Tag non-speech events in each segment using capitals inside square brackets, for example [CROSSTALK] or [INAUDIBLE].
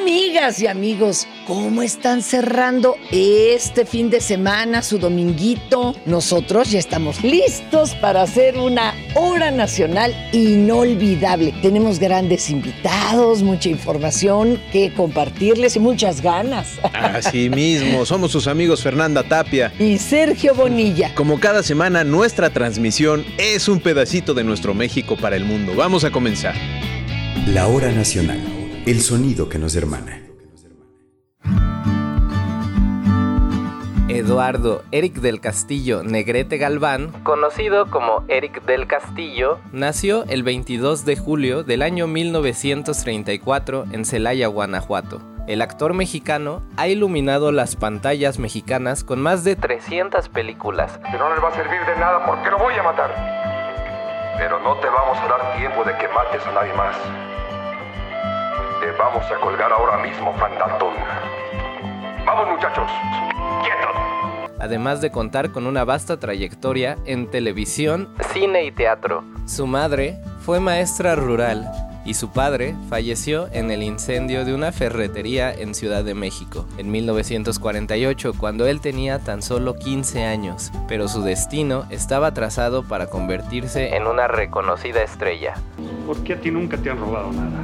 Amigas y amigos, ¿cómo están cerrando este fin de semana, su dominguito? Nosotros ya estamos listos para hacer una hora nacional inolvidable. Tenemos grandes invitados, mucha información que compartirles y muchas ganas. Así mismo, somos sus amigos Fernanda Tapia y Sergio Bonilla. Como cada semana, nuestra transmisión es un pedacito de nuestro México para el mundo. Vamos a comenzar. La hora nacional el sonido que nos hermana. Eduardo Eric del Castillo Negrete Galván, conocido como Eric del Castillo, nació el 22 de julio del año 1934 en Celaya, Guanajuato. El actor mexicano ha iluminado las pantallas mexicanas con más de 300 películas. Pero no les va a servir de nada porque lo voy a matar. Pero no te vamos a dar tiempo de que mates a nadie más. Vamos a colgar ahora mismo, Fandanton. Vamos, muchachos. ¡Quietos! Además de contar con una vasta trayectoria en televisión, cine y teatro. Su madre fue maestra rural y su padre falleció en el incendio de una ferretería en Ciudad de México en 1948 cuando él tenía tan solo 15 años, pero su destino estaba trazado para convertirse en una reconocida estrella. ¿Por qué a ti nunca te han robado nada?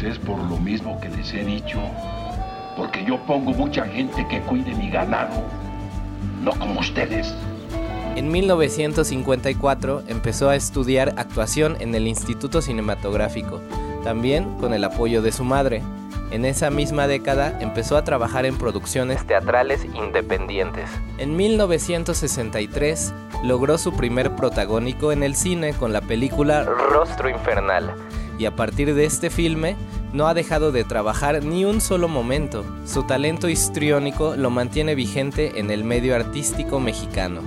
Pues es por lo mismo que les he dicho. Porque yo pongo mucha gente que cuide mi ganado. No como ustedes. En 1954 empezó a estudiar actuación en el Instituto Cinematográfico, también con el apoyo de su madre. En esa misma década empezó a trabajar en producciones teatrales independientes. En 1963 logró su primer protagónico en el cine con la película Rostro Infernal, y a partir de este filme no ha dejado de trabajar ni un solo momento. Su talento histriónico lo mantiene vigente en el medio artístico mexicano.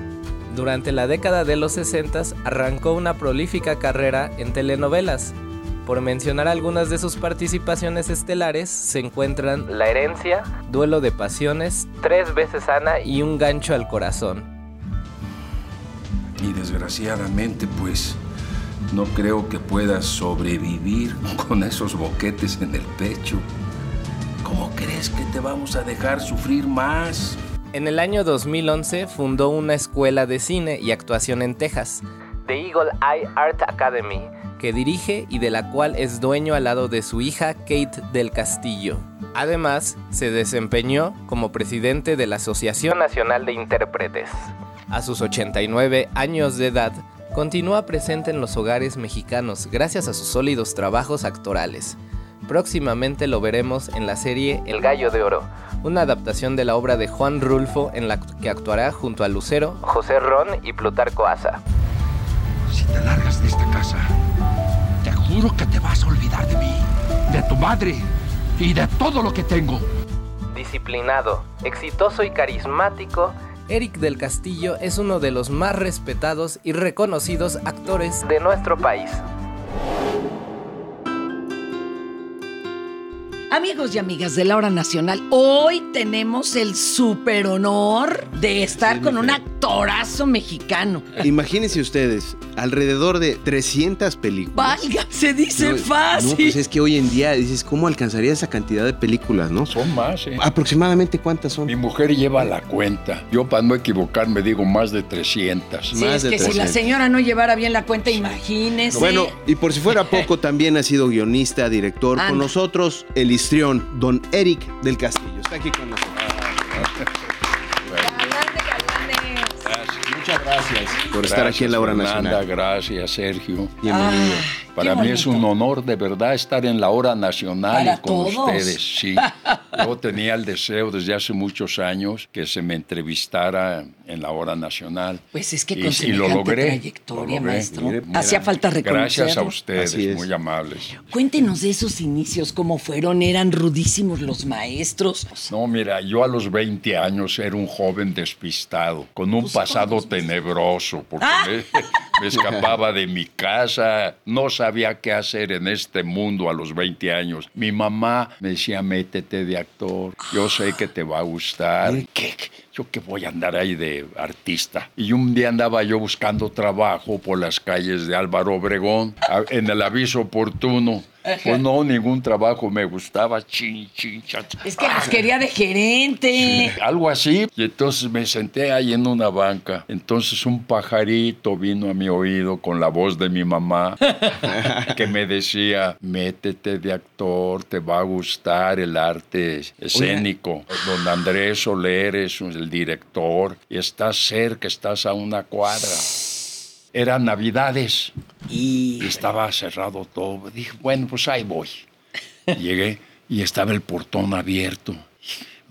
Durante la década de los 60 arrancó una prolífica carrera en telenovelas. Por mencionar algunas de sus participaciones estelares se encuentran La herencia, Duelo de pasiones, Tres veces Ana y Un gancho al corazón. Y desgraciadamente pues no creo que puedas sobrevivir [LAUGHS] con esos boquetes en el pecho. ¿Cómo crees que te vamos a dejar sufrir más? En el año 2011 fundó una escuela de cine y actuación en Texas, The Eagle Eye Art Academy, que dirige y de la cual es dueño al lado de su hija Kate del Castillo. Además, se desempeñó como presidente de la Asociación Nacional de Intérpretes. A sus 89 años de edad, continúa presente en los hogares mexicanos gracias a sus sólidos trabajos actorales. Próximamente lo veremos en la serie El Gallo de Oro, una adaptación de la obra de Juan Rulfo en la que actuará junto a Lucero, José Ron y Plutarco Asa. Si te largas de esta casa, te juro que te vas a olvidar de mí, de tu madre y de todo lo que tengo. Disciplinado, exitoso y carismático, Eric del Castillo es uno de los más respetados y reconocidos actores de nuestro país. Amigos y amigas de la hora nacional, hoy tenemos el super honor de estar con un actorazo mexicano. Imagínense ustedes, alrededor de 300 películas. Valga, se dice fácil. No, pues es que hoy en día dices, ¿cómo alcanzaría esa cantidad de películas, no? Son más, ¿eh? ¿Aproximadamente cuántas son? Mi mujer lleva la cuenta. Yo para no equivocarme digo más de 300. Sí, más es de que si la 300. señora no llevara bien la cuenta, imagínese. Bueno, y por si fuera [LAUGHS] poco, también ha sido guionista, director. Anda. Con nosotros, el don Eric del Castillo. Está aquí con nosotros. Muchas gracias por estar aquí en la hora Fernanda, nacional. Gracias, Sergio. Bienvenido. Ah, Para mí es un honor de verdad estar en la hora nacional Para y con todos. ustedes. Sí. [LAUGHS] Yo tenía el deseo desde hace muchos años que se me entrevistara en la hora nacional. Pues es que Y- con y, lo semejante logré. trayectoria, lo logré. maestro. Mira, Hacía falta reconocerlo. Gracias a ustedes, muy amables. Cuéntenos de esos inicios, cómo fueron, eran rudísimos los maestros. No, mira, yo a los 20 años era un joven despistado, con un Pues, pasado tenebroso, porque Ah. Escapaba de mi casa, no sabía qué hacer en este mundo a los 20 años. Mi mamá me decía, métete de actor, yo sé que te va a gustar. ¿Qué? Yo que voy a andar ahí de artista. Y un día andaba yo buscando trabajo por las calles de Álvaro Obregón, en el aviso oportuno. Pues no, ningún trabajo me gustaba. Chin, chin, chan. Es que nos quería de gerente. Algo así. Y entonces me senté ahí en una banca. Entonces un pajarito vino a mi oído con la voz de mi mamá [LAUGHS] que me decía, métete de actor, te va a gustar el arte escénico. Don Andrés Soler es el director y estás cerca, estás a una cuadra. Eran navidades y estaba cerrado todo. Dije, bueno, pues ahí voy. Llegué y estaba el portón abierto.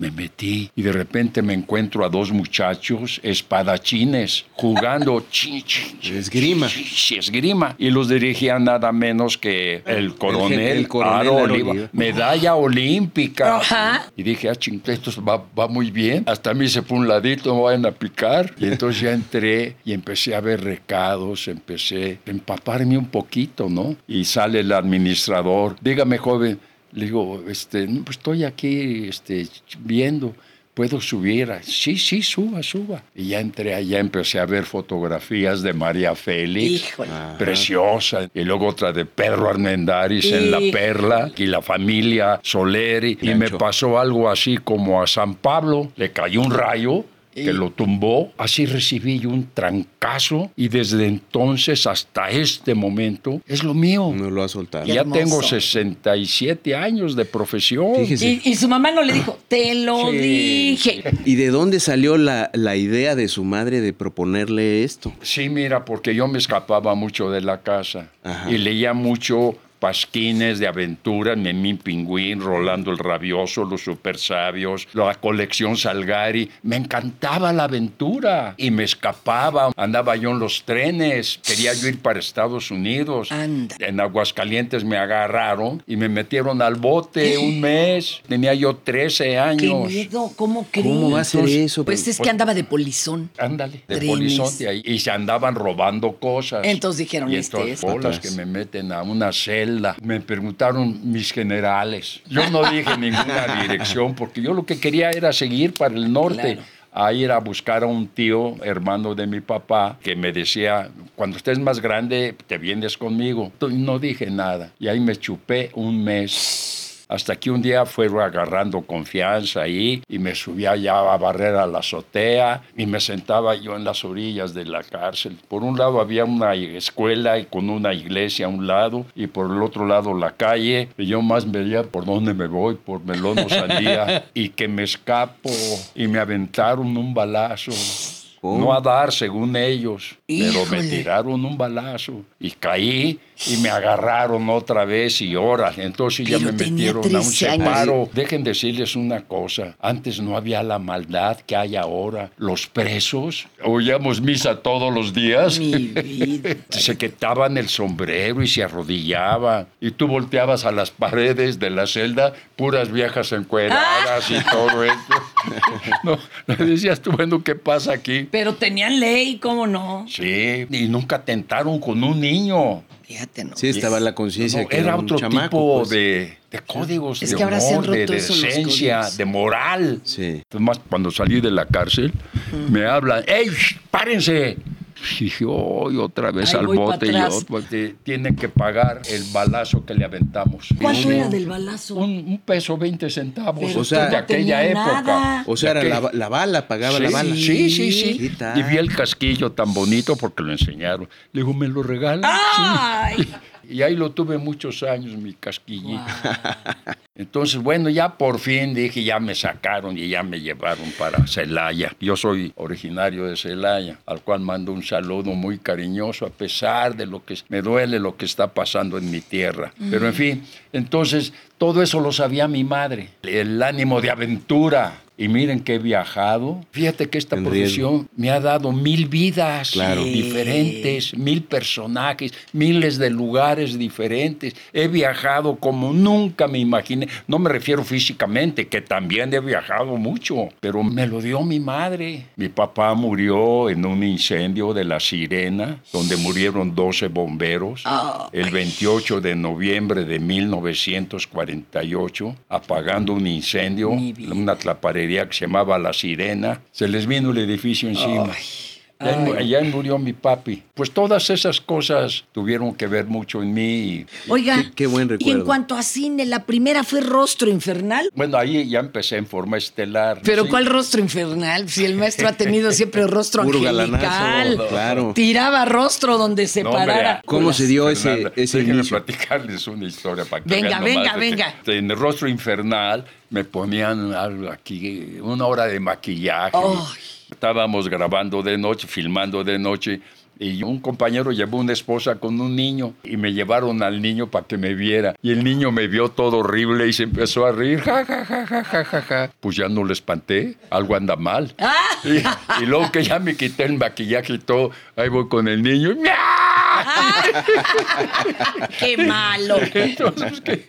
Me metí y de repente me encuentro a dos muchachos espadachines jugando [LAUGHS] chin, chin, chin, Esgrima. chin, chin, esgrima. Y los dirigía nada menos que el coronel, el coronel Aro Aro Oliva. Oliva. Medalla olímpica. Ajá. Y dije, ah, ching, esto va, va muy bien. Hasta a mí se fue un ladito, me vayan a picar. Y entonces ya entré y empecé a ver recados, empecé a empaparme un poquito, ¿no? Y sale el administrador. Dígame, joven. Le digo, este, no, pues estoy aquí este, viendo. ¿Puedo subir? Sí, sí, suba, suba. Y ya entré allá, empecé a ver fotografías de María Félix, Híjole. preciosa. Y luego otra de Pedro Armendáriz en La. Perla y la familia Soleri. Y me pasó algo así como a San Pablo, le cayó un rayo que lo tumbó. Así recibí yo un trancazo y desde entonces hasta este momento es lo mío. No lo ha soltado. Ya tengo 67 años de profesión. Fíjese. Y, y su mamá no le dijo, te lo Sí. dije. ¿Y de dónde salió la, la idea de su madre de proponerle esto? Sí, mira, porque yo me escapaba mucho de la casa Ajá. y leía mucho pasquines de aventura, Memín Pingüín, Rolando el Rabioso, Los Super Sabios, la colección Salgari. Me encantaba la aventura y me escapaba. Andaba yo en los trenes, quería yo ir para Estados Unidos. Anda. En Aguascalientes me agarraron y me metieron al bote un mes. Tenía yo 13 Qué años. miedo, ¿cómo crees? ¿Cómo va a ser Entonces, eso? Pues es que andaba de polizón. Ándale, de Trenes. ahí. Y se andaban robando cosas. Entonces dijeron, y este entonces, es. bolas que me meten a una celda. Me preguntaron mis generales. Yo no dije ninguna [LAUGHS] dirección porque yo lo que quería era seguir para el norte. Claro. A ir a buscar a un tío, hermano de mi papá, que me decía, cuando estés más grande, te vienes conmigo. No dije nada. Y ahí me chupé un mes. Hasta que un día fue agarrando confianza ahí y me subía ya a barrer a la azotea y me sentaba yo en las orillas de la cárcel. Por un lado había una escuela y con una iglesia a un lado y por el otro lado la calle. Y yo más veía por dónde me voy, por melón o sandía [LAUGHS] y que me escapo y me aventaron un balazo. ¿Cómo? No a dar según ellos, pero me tiraron un balazo y caí y me agarraron otra vez y ahora. Entonces ya Pero me tenía metieron a un 13 años. separo. Dejen decirles una cosa, antes no había la maldad que hay ahora. Los presos, oíamos misa todos los días. Mi [LAUGHS] vida. Se quitaban el sombrero y se arrodillaban. Y tú volteabas a las paredes de la celda, puras viejas encueradas y todo esto. [LAUGHS] No, le decías tú, bueno, ¿qué pasa aquí? Pero tenían ley, ¿cómo no? Sí, y nunca atentaron con un niño. Fíjate, ¿no? Sí, estaba la conciencia No, que era era un otro chamaco, tipo pues. de, de códigos, Es de que ahora se han honor, de códigos. de moral. Sí. Además, cuando salí de la cárcel, me hablan, ¡Ey, párense! Y dije, "Ay, otra vez Ahí al bote. Y yo, te- tienen que pagar el balazo que le aventamos. ¿Cuánto era del balazo? Un, un peso 20 centavos. Pero O sea, de aquella época. nada. O sea, era la, la bala, pagaba sí, la bala. Sí, sí, sí. Y vi el casquillo tan bonito porque lo enseñaron. Le digo, ¿me lo regalan? ¡Ay! Sí. Y ahí lo tuve muchos años, mi casquillito. [LAUGHS] Entonces, bueno, ya por fin dije, ya me sacaron y ya me llevaron para Celaya. Yo soy originario de Celaya, al cual mando un saludo muy cariñoso, a pesar de lo que me duele lo que está pasando en mi tierra. Pero en fin, entonces, todo eso lo sabía mi madre. El ánimo de aventura. Y miren que he viajado. Fíjate que esta En profesión me ha dado mil vidas Claro. diferentes, mil personajes, miles de lugares diferentes. He viajado como nunca me imaginé. No me refiero físicamente, que también he viajado mucho, pero me lo dio mi madre. Mi papá murió en un incendio de la Sirena, donde murieron 12 bomberos, Ah. el 28 de noviembre de 1948, apagando un incendio, una tlaparería que se llamaba La Sirena. Se les vino el edificio encima. Ya Allá murió mi papi. Pues todas esas cosas tuvieron que ver mucho en mí. y- Oiga, Qué- qué buen y en recuerdo. cuanto a cine, la primera fue Rostro Infernal. bueno, ahí ya empecé en forma estelar. Pero Sí. ¿cuál rostro infernal? Si el maestro ha tenido [LAUGHS] siempre rostro Puro angelical. claro. Tiraba rostro donde se No, hombre, parara. ¿Cómo se dio ese, Fernanda, ese déjenme inicio? platicarles una historia para que Venga, vean venga, venga. En el rostro infernal me ponían algo aquí, una hora de maquillaje. Ay. Estábamos grabando de noche, filmando de noche. Y un compañero llevó una esposa con un niño y me llevaron al niño para que me viera. Y el niño me vio todo horrible y se empezó a reír. Ja, ja, ja, ja, ja, ja, ja. Pues ya no le espanté, algo anda mal. Ah. Y, y luego que ya me quité el maquillaje y todo, ahí voy con el niño. ¡Miau! [LAUGHS] ¡Qué malo! Entonces, ¿qué?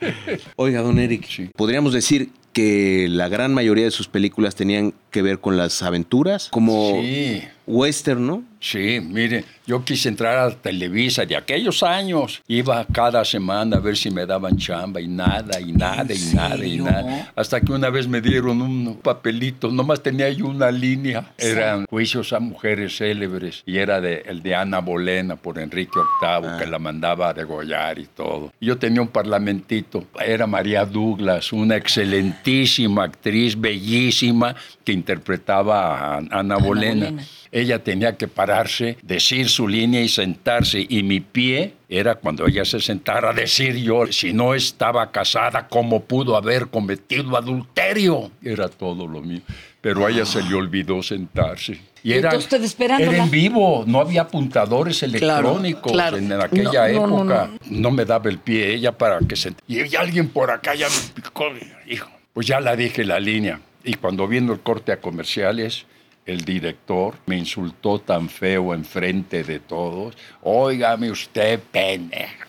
Oiga, don Eric, podríamos decir que la gran mayoría de sus películas tenían que ver con las aventuras, como Sí. western, ¿no? Sí, mire, yo quise entrar a Televisa de aquellos años. Iba cada semana a ver si me daban chamba y nada, y nada, y nada, y nada. Hasta que una vez me dieron un papelito, nomás tenía yo una línea. Eran juicios a mujeres célebres y era de, el de Ana Bolena por Enrique VIII, que la mandaba a degollar y todo. Yo tenía un parlamentito, era María Douglas, una excelentísima actriz, bellísima, que interpretaba a Ana, Bolena. Bolena. Ella tenía que pararse, decir su línea y sentarse. Y mi pie era cuando ella se sentara decir yo, si no estaba casada, ¿cómo pudo haber cometido adulterio? Era todo lo mío. Pero a ella se le olvidó sentarse. Y era, usted esperándola. era en vivo, no había apuntadores electrónicos claro. en aquella No, no, no, época. No, me daba el pie ella para que se... Y hay alguien por acá ya me picó. Hijo, pues ya la dije la línea. Y cuando viendo el corte a comerciales, el director me insultó tan feo enfrente de todos. Óigame usted, pendeja.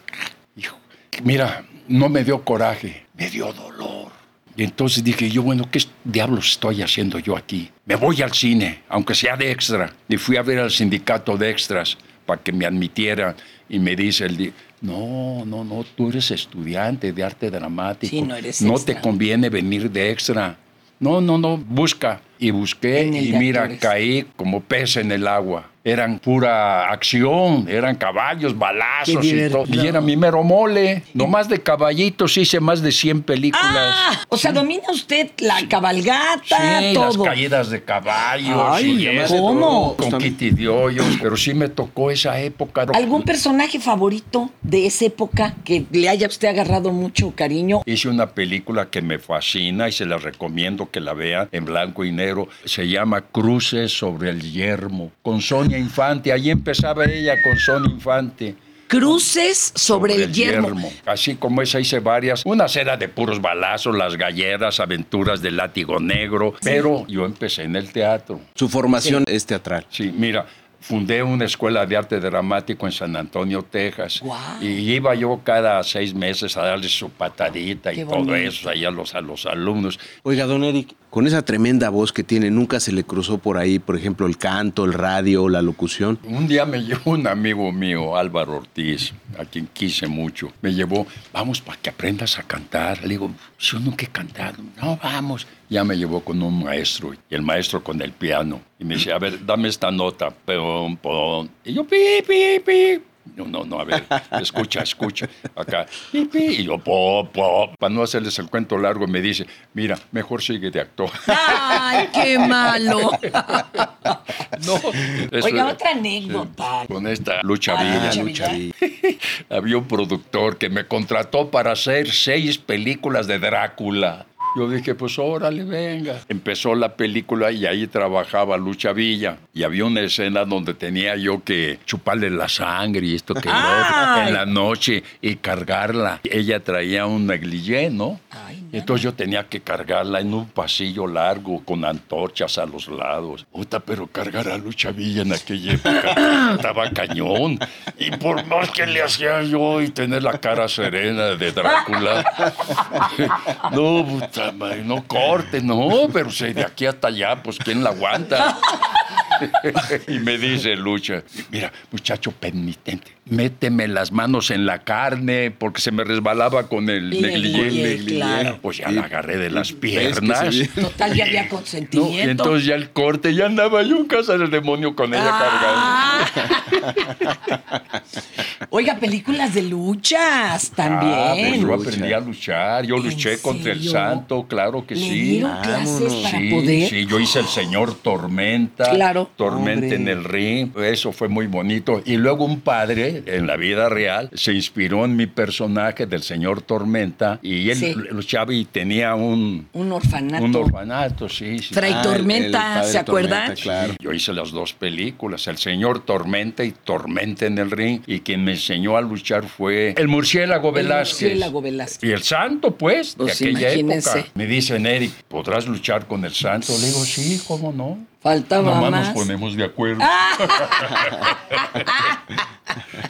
Hijo, mira, no me dio coraje, me dio dolor. Y entonces dije yo, bueno, ¿qué diablos estoy haciendo yo aquí? Me voy al cine, aunque sea de extra. Y fui a ver al sindicato de extras para que me admitieran. Y me dice el no, no, no, tú eres estudiante de arte dramático. Sí, no eres No extra. te conviene venir de extra. No, no, no, busca. Y busqué y mira, actores. caí como pez en el agua. Eran pura acción, eran caballos, balazos y todo. Y era mi mero mole. Nomás de caballitos hice más de 100 películas. Ah, o sea, domina usted la cabalgata, Sí, las todo. caídas de caballos. Ay, y eso, ¿cómo? Con Kitty Hoyos, pero sí me tocó esa época. ¿Algún personaje favorito de esa época que le haya usted agarrado mucho cariño? Hice una película que me fascina y se la recomiendo que la vean en blanco y negro. Se llama Cruces sobre el Yermo, con Sonia Infante. Ahí empezaba ella con Sonia Infante. Cruces sobre, el yermo. Así como esa hice varias. Una era de puros balazos, las galleras, aventuras del látigo negro. Pero yo empecé en el teatro. Su formación es teatral. Sí, mira, fundé una escuela de arte dramático en San Antonio, Texas. Guau. Y iba yo cada seis meses a darles su patadita y Qué todo bonito. eso ahí a los, a los alumnos. Oiga, don Eric, con esa tremenda voz que tiene, ¿nunca se le cruzó por ahí, por ejemplo, el canto, el radio, la locución? Un día me [LAUGHS] llevó un amigo mío, Álvaro Ortiz, a quien quise mucho. Me llevó, vamos para que aprendas a cantar. Le digo, yo nunca he cantado. No, vamos. Ya me llevó con un maestro, y el maestro con el piano. Y me dice, a ver, dame esta nota. Pum. Y yo, pi, pi, pi. No, no, no, a ver, escucha, escucha. Acá, pi, pi. Y yo, pop, pop. Para no hacerles el cuento largo, me dice, mira, mejor sigue de actor. ¡Ay, qué malo! [LAUGHS] No. eso- Oiga, otra anécdota. Con esta lucha Ah, villa. Lucha Villa. [LAUGHS] Había un productor que me contrató para hacer seis películas de Drácula. Yo dije, pues órale, venga. Empezó la película y ahí trabajaba Lucha Villa. Y había una escena donde tenía yo que chuparle la sangre y esto que en la noche y cargarla. Ella traía un negligé, ¿no? Ay. Entonces yo tenía que cargarla en un pasillo largo con antorchas a los lados. Puta, pero cargar a Lucha Villa en aquella época [COUGHS] estaba cañón. Y por más que le hacía yo y tener la cara serena de Drácula. [LAUGHS] no, puta madre, no corte, no, pero si de aquí hasta allá, pues ¿quién la aguanta? [LAUGHS] y me dice Lucha, mira, muchacho penitente, méteme las manos en la carne porque se me resbalaba con el negligé. claro. Pues ya la agarré de las ¿Ves que piernas. Total, ya había No, consentimiento. y entonces ya el corte, ya andaba yo en casa del demonio con ella Ah. cargando. [LAUGHS] Oiga, películas de luchas Ah, pues también. yo aprendí a luchar, yo ¿En luché contra el santo, claro que ¿Le sí. dieron clases para sí, poder? sí, yo hice el señor Tormenta. Claro. Tormenta Hombre. en el ring. Eso fue muy bonito. Y luego un padre, en la vida real, se inspiró en mi personaje del señor Tormenta. Y él Sí. luchaba y tenía un, Un orfanato. un orfanato, sí. sí. Fray Ah, el- Tormenta, el padre ¿se acuerdan? Claro. Yo hice las dos películas, El Señor Tormenta y Tormenta en el Ring, y quien me enseñó a luchar fue el murciélago El Velázquez. murciélago Velázquez. Y el santo, pues, Pues, de aquella imagínense. época. Me dicen, Eric, ¿podrás luchar con el santo? Le digo, sí, ¿cómo no? Faltaba Nomás más. nos ponemos de acuerdo. [LAUGHS]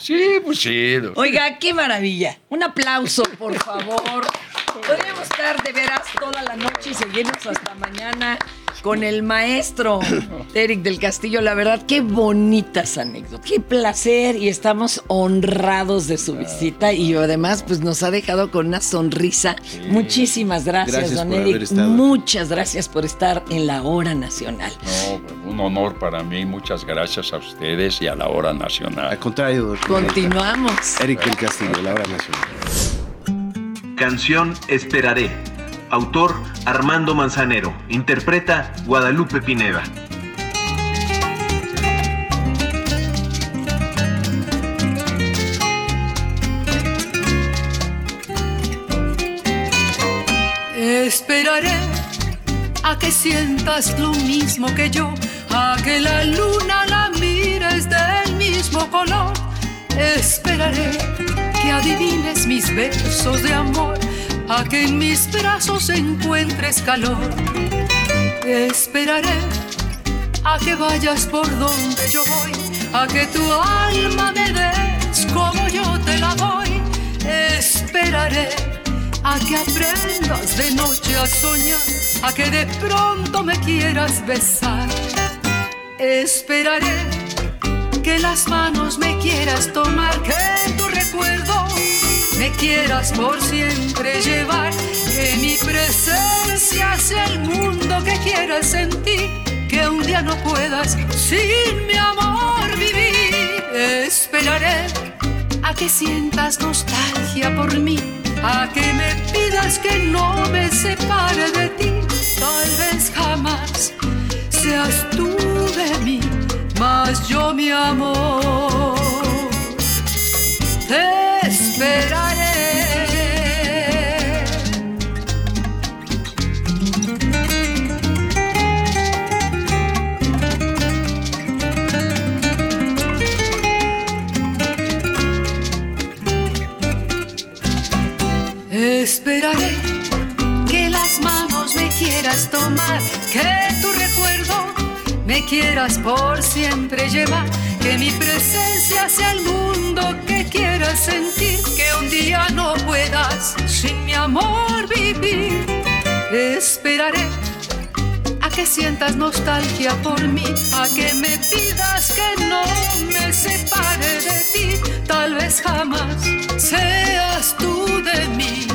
sí, pues sí. Oiga, qué maravilla. Un aplauso, por favor. Podríamos estar de veras toda la noche y seguirnos hasta mañana con el maestro [LAUGHS] Eric del Castillo. La verdad, qué bonitas anécdotas. Qué placer y estamos honrados de su visita y además pues nos ha dejado con una sonrisa. Muchísimas gracias, Gracias don por haber Eric. Muchas gracias por estar en la hora nacional. No, un honor para mí. Muchas gracias a ustedes y a la hora nacional. Al contrario, doctor. Continuamos. Eric del Castillo, la hora nacional. Canción Esperaré. Autor Armando Manzanero. Interpreta Guadalupe Pineda. Esperaré a que sientas lo mismo que yo, a que la luna la mires del mismo color. Esperaré que adivines mis besos de amor, a que en mis brazos encuentres calor. Esperaré a que vayas por donde yo voy, a que tu alma me des como yo te la doy. Esperaré a que aprendas de noche a soñar, a que de pronto me quieras besar. Esperaré que las manos me quieras tomar, que tu recuerdo me quieras por siempre llevar, que mi presencia sea el mundo que quieras sentir, que un día no puedas sin mi amor vivir. Esperaré a que sientas nostalgia por mí, a que me pidas que no me separe de ti. Tal vez jamás seas tú de mí, mas yo mi amor. Esperaré que tu recuerdo me quieras por siempre llevar, que mi presencia sea el mundo que quieras sentir, que un día no puedas sin mi amor vivir. Esperaré a que sientas nostalgia por mí, a que me pidas que no me separe de ti, tal vez jamás seas tú de mí,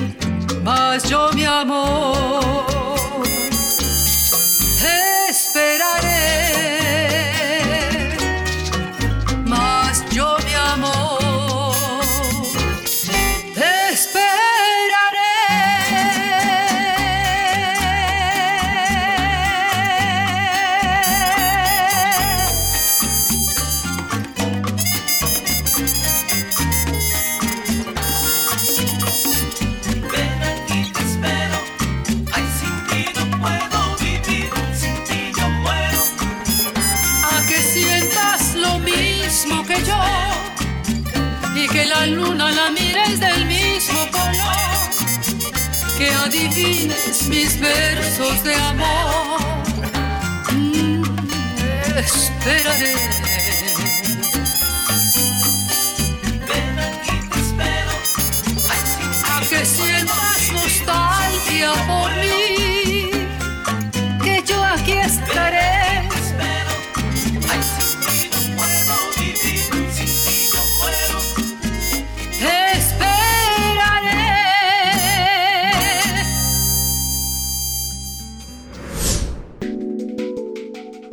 mas yo mi amor esperaré,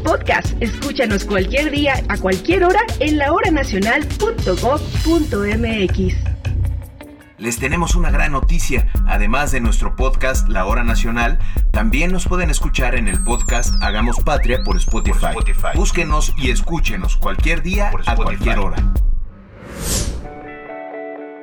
Tenemos un podcast. Escúchanos cualquier día, a cualquier hora en lahoranacional.gov.mx. Les tenemos una gran noticia. Además de nuestro podcast La Hora Nacional, también nos pueden escuchar en el podcast Hagamos Patria por Spotify. Búsquenos y escúchenos cualquier día a cualquier hora.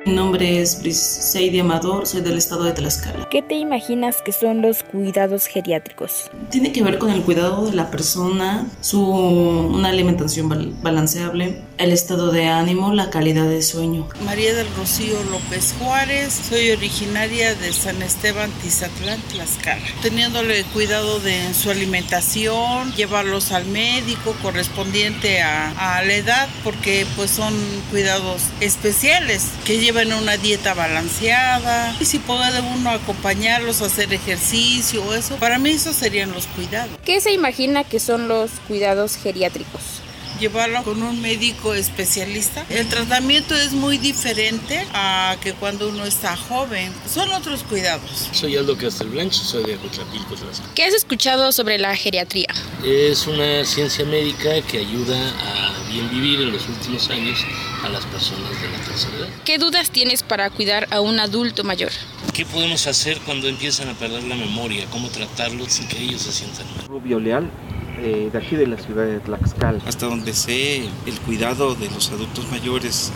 Mi nombre es Briseide Amador, soy del estado de Tlaxcala. ¿Qué te imaginas que son los cuidados geriátricos? Tiene que ver con el cuidado de la persona, su una alimentación bal- balanceable, el estado de ánimo, la calidad de sueño. María del Rocío López Juárez, soy originaria de San Esteban, Tizatlán, Tlaxcala. Teniéndole cuidado de su alimentación, llevarlos al médico correspondiente a, a la edad, porque pues son cuidados especiales que llevan una dieta balanceada. Y si puede uno acompañarlos a hacer ejercicio o eso, para mí esos serían los cuidados. ¿Qué se imagina que son los cuidados geriátricos? Llevarlo con un médico especialista. El tratamiento es muy diferente a que cuando uno está joven. Son otros cuidados. Soy Aldo Castelblanche, soy de Acotlapilco, Tlaxcala. ¿Qué has escuchado sobre la geriatría? Es una ciencia médica que ayuda a bien vivir en los últimos años a las personas de la tercera edad. ¿Qué dudas tienes para cuidar a un adulto mayor? ¿Qué podemos hacer cuando empiezan a perder la memoria? ¿Cómo tratarlos sin que ellos se sientan mal? Rubio Leal, eh, de aquí de la ciudad de Tlaxcala. Hasta donde sé, el cuidado de los adultos mayores,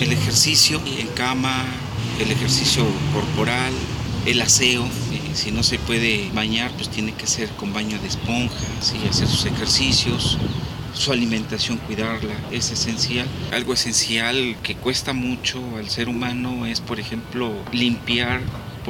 el ejercicio en cama, el ejercicio corporal, el aseo. eh, si no se puede bañar, pues tiene que ser con baño de esponja, ¿sí? hacer sus ejercicios. Su alimentación, cuidarla, es esencial. Algo esencial que cuesta mucho al ser humano es, por ejemplo, limpiar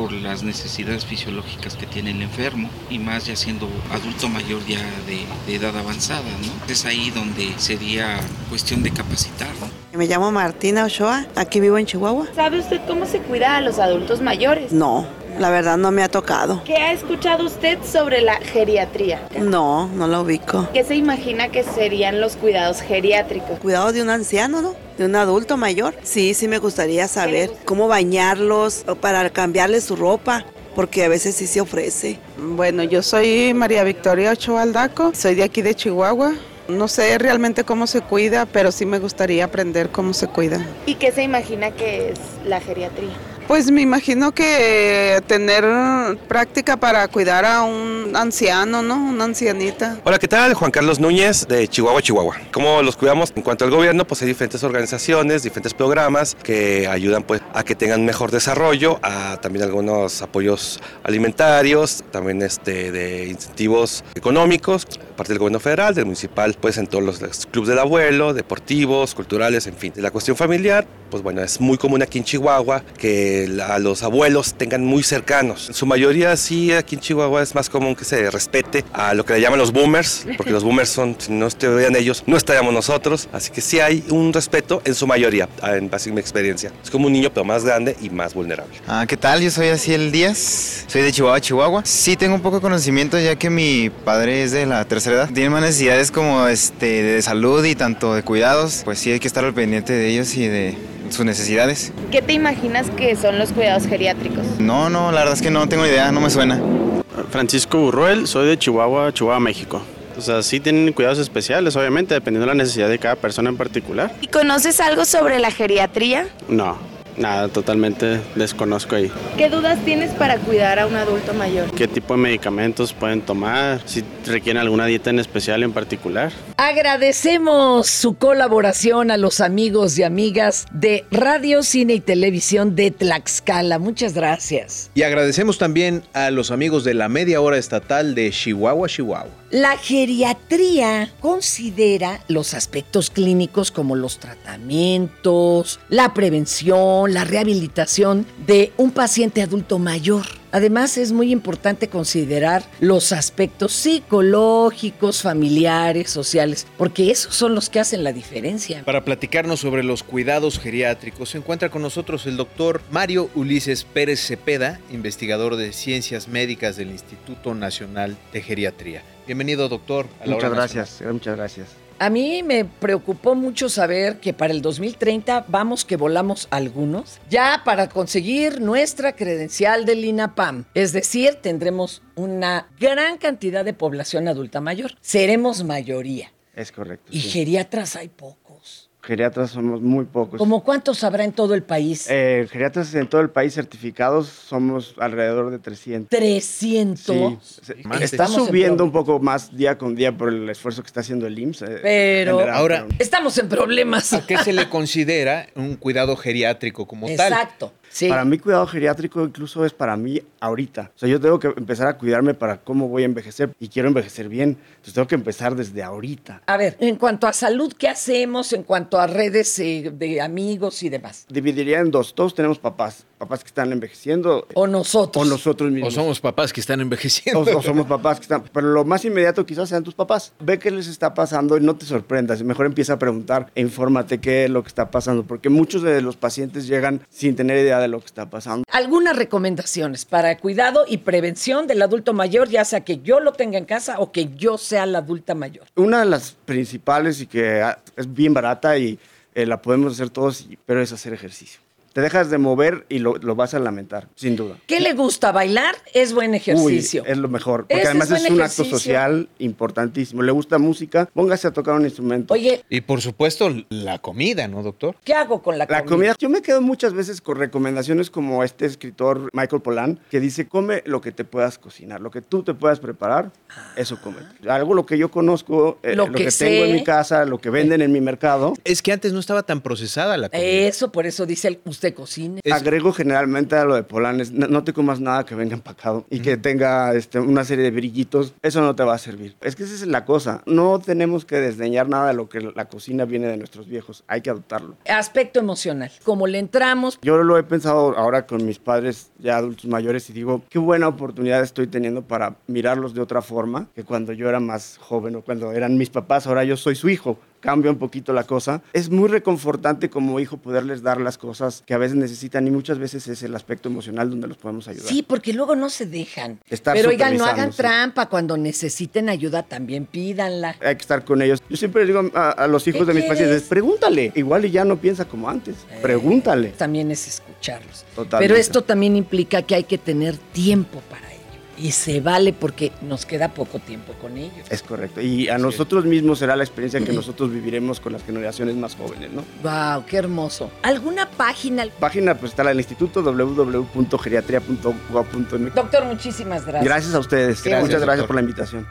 por las necesidades fisiológicas que tiene el enfermo y más ya siendo adulto mayor ya de, de edad avanzada, ¿no? Es ahí donde sería cuestión de capacitar, ¿no? Me llamo Martina Ochoa, aquí vivo en Chihuahua. ¿Sabe usted cómo se cuida a los adultos mayores? No, la verdad no me ha tocado. ¿Qué ha escuchado usted sobre la geriatría? No, no la ubico. ¿Qué se imagina que serían los cuidados geriátricos? Cuidado de un anciano, ¿no? De un adulto mayor. Sí, sí me gustaría saber cómo bañarlos o para cambiarles su ropa. Porque a veces sí se ofrece. Bueno, yo soy María Victoria Ochoa Aldaco, soy de aquí de Chihuahua. No sé realmente cómo se cuida, pero sí me gustaría aprender cómo se cuida. ¿Y qué se imagina que es la geriatría? Pues me imagino que tener práctica para cuidar a un anciano, ¿no? Una ancianita. Hola, ¿qué tal? Juan Carlos Núñez de Chihuahua, Chihuahua. ¿Cómo los cuidamos? En cuanto al gobierno, pues hay diferentes organizaciones, diferentes programas que ayudan pues a que tengan mejor desarrollo, a también algunos apoyos alimentarios, también este de incentivos económicos, parte del gobierno federal, del municipal, pues en todos los, los clubes del abuelo, deportivos, culturales, en fin. La cuestión familiar, pues bueno, es muy común aquí en Chihuahua que a los abuelos tengan muy cercanos. En su mayoría sí, aquí en Chihuahua es más común que se respete a lo que le llaman los boomers, porque los boomers son, si no estuvieran ellos, no estaríamos nosotros. Así que sí hay un respeto en su mayoría, en base a mi experiencia. Es como un niño, pero más grande y más vulnerable. Ah, ¿qué tal? Yo soy Asiel Díaz, soy de Chihuahua, Chihuahua. Sí tengo un poco de conocimiento ya que mi padre es de la tercera edad. Tiene más necesidades como este, de salud y tanto de cuidados. Pues sí hay que estar al pendiente de ellos y de sus necesidades. ¿Qué te imaginas que son los cuidados geriátricos? No, no, la verdad es que no tengo idea, no me suena. Francisco Burruel, soy de Chihuahua, Chihuahua, México. O sea, sí tienen cuidados especiales, obviamente, dependiendo de la necesidad de cada persona en particular. ¿Y conoces algo sobre la geriatría? No, nada, totalmente desconozco ahí. ¿Qué dudas tienes para cuidar a un adulto mayor? ¿Qué tipo de medicamentos pueden tomar? Si requieren alguna dieta en especial en particular. Agradecemos su colaboración a los amigos y amigas de Radio, Cine y Televisión de Tlaxcala. Muchas gracias. Y agradecemos también a los amigos de la media hora estatal de Chihuahua, Chihuahua. La geriatría considera los aspectos clínicos como los tratamientos, la prevención, la rehabilitación de un paciente adulto mayor. Además, es muy importante considerar los aspectos psicológicos, familiares, sociales, porque esos son los que hacen la diferencia. Para platicarnos sobre los cuidados geriátricos, se encuentra con nosotros el doctor Mario Ulises Pérez Cepeda, investigador de ciencias médicas del Instituto Nacional de Geriatría. Bienvenido, doctor. a la Muchas Hora gracias, eh, muchas gracias. A mí me preocupó mucho saber que para el 2030 vamos que volamos algunos, ya para conseguir nuestra credencial del INAPAM. Es decir, tendremos una gran cantidad de población adulta mayor. Seremos mayoría. Es correcto. Y sí. geriatras hay pocos. Geriatras somos muy pocos. ¿Cómo cuántos habrá en todo el país? Eh, geriatras en todo el país certificados somos alrededor de 300. 300. Sí, se- Más. está subiendo un poco más día con día por el esfuerzo que está haciendo el IMSS. eh, Pero general, Ahora- pero- estamos en problemas. ¿A qué se le [LAUGHS] considera un cuidado geriátrico como tal? Exacto. Sí. Para mí cuidado geriátrico incluso es para mí ahorita. O sea, yo tengo que empezar a cuidarme para cómo voy a envejecer y quiero envejecer bien. Entonces tengo que empezar desde ahorita. A ver, en cuanto a salud, ¿qué hacemos en cuanto a redes eh, de amigos y demás? Dividiría en dos. Todos tenemos papás. Papás que están envejeciendo. O nosotros. O nosotros O mismos. somos papás que están envejeciendo. O, o somos papás que están. Pero lo más inmediato quizás sean tus papás. Ve qué les está pasando y no te sorprendas. Mejor empieza a preguntar e infórmate qué es lo que está pasando. Porque muchos de los pacientes llegan sin tener idea de lo que está pasando. Algunas recomendaciones para cuidado y prevención del adulto mayor, ya sea que yo lo tenga en casa o que yo sea la adulta mayor. Una de las principales y que ah, es bien barata y eh, la podemos hacer todos, pero es hacer ejercicio. Te dejas de mover y lo, lo vas a lamentar, sin duda. ¿Qué le gusta? ¿Bailar? Es buen ejercicio. Uy, es lo mejor. Porque Ese además es un ejercicio. acto social importantísimo. Le gusta música, póngase a tocar un instrumento. Oye, Y por supuesto, la comida, ¿no, doctor? ¿qué hago con la, La comida, yo me quedo muchas veces con recomendaciones como este escritor Michael Pollan, que dice, come lo que te puedas cocinar, lo que tú te puedas preparar, eso come. Algo lo que yo conozco, eh, Lo lo, que que, tengo sé. en mi casa, lo que venden en mi mercado. Es que antes no estaba tan procesada la comida. Eso, por eso dice él, usted cocine. Agrego generalmente a lo de Pollan, es, no, no te comas nada que venga empacado y que tenga este, una serie de brillitos, eso no te va a servir. Es que esa es la cosa, no tenemos que desdeñar nada de lo que la cocina viene de nuestros viejos, hay que adoptarlo. Aspecto emocional. Como le entramos, Yo lo he pensado ahora con mis padres ya adultos mayores y digo, qué buena oportunidad estoy teniendo para mirarlos de otra forma que cuando yo era más joven o cuando eran mis papás, ahora yo soy su hijo. Cambia un poquito la cosa. Es muy reconfortante como hijo poderles dar las cosas que a veces necesitan y muchas veces es el aspecto emocional donde los podemos ayudar. sí, porque luego no se dejan. Estar Pero oigan, no hagan trampa. Cuando necesiten ayuda, también pídanla. Hay que estar con ellos. Yo siempre digo a, a los hijos ¿Qué de mis quieres? pacientes, pregúntale. Igual y ya no piensa como antes. Pregúntale. También es escucharlos. Totalmente. Pero esto también implica que hay que tener tiempo para ello. Y se vale porque nos queda poco tiempo con ellos. Es correcto. Y a nosotros mismos será la experiencia que [CLEARS THROAT] nosotros viviremos con las generaciones más jóvenes, ¿no? Wow, qué hermoso. ¿Alguna página? Página pues está la del instituto www.geriatria.gov.mx. Doctor, muchísimas gracias. Gracias a ustedes. Gracias, Muchas gracias doctor. por la invitación.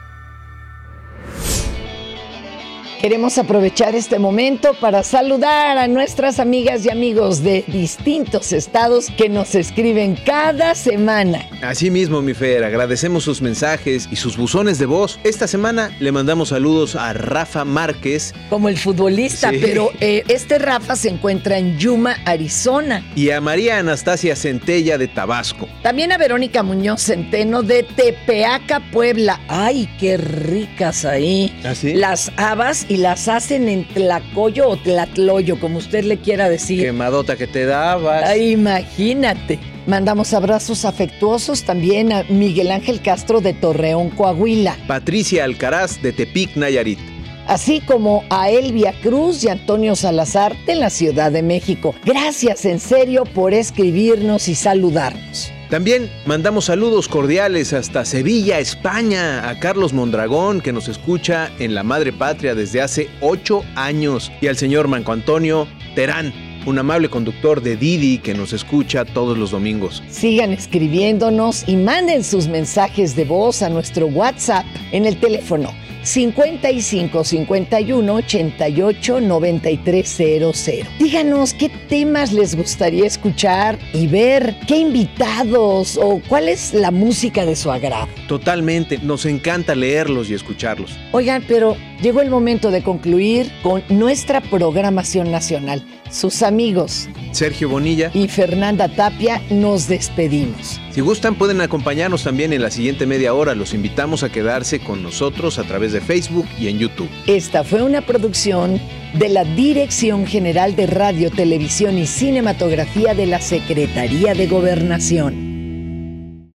Queremos aprovechar este momento para saludar a nuestras amigas y amigos de distintos estados que nos escriben cada semana. Así mismo, mi Fer, agradecemos sus mensajes y sus buzones de voz. Esta semana le mandamos saludos a Rafa Márquez Como el futbolista, Sí. pero eh, este Rafa se encuentra en Yuma, Arizona. y a María Anastasia Centella de Tabasco. También a Verónica Muñoz Centeno de Tepeaca, Puebla. ¡Ay, qué ricas ahí! ¿Así? Las habas y las hacen en Tlacoyo o Tlatloyo, como usted le quiera decir. Quemadota que te dabas. Ay, imagínate. Mandamos abrazos afectuosos también a Miguel Ángel Castro de Torreón, Coahuila, Patricia Alcaraz de Tepic, Nayarit. así como a Elvia Cruz y Antonio Salazar de la Ciudad de México. Gracias en serio por escribirnos y saludarnos. También mandamos saludos cordiales hasta Sevilla, España, a Carlos Mondragón, que nos escucha en la Madre Patria desde hace ocho años, y al señor Manco Antonio Terán, un amable conductor de Didi que nos escucha todos los domingos. Sigan escribiéndonos y manden sus mensajes de voz a nuestro WhatsApp en el teléfono 55 51 88 9300. Díganos qué temas les gustaría escuchar y ver, qué invitados o cuál es la música de su agrado. Totalmente, nos encanta leerlos y escucharlos. Oigan, pero llegó el momento de concluir con nuestra programación nacional. Sus amigos Sergio Bonilla y Fernanda Tapia nos despedimos. Si gustan pueden acompañarnos también en la siguiente media hora. Los invitamos a quedarse con nosotros a través de Facebook y en YouTube. Esta fue una producción de la Dirección General de Radio, Televisión y Cinematografía de la Secretaría de Gobernación.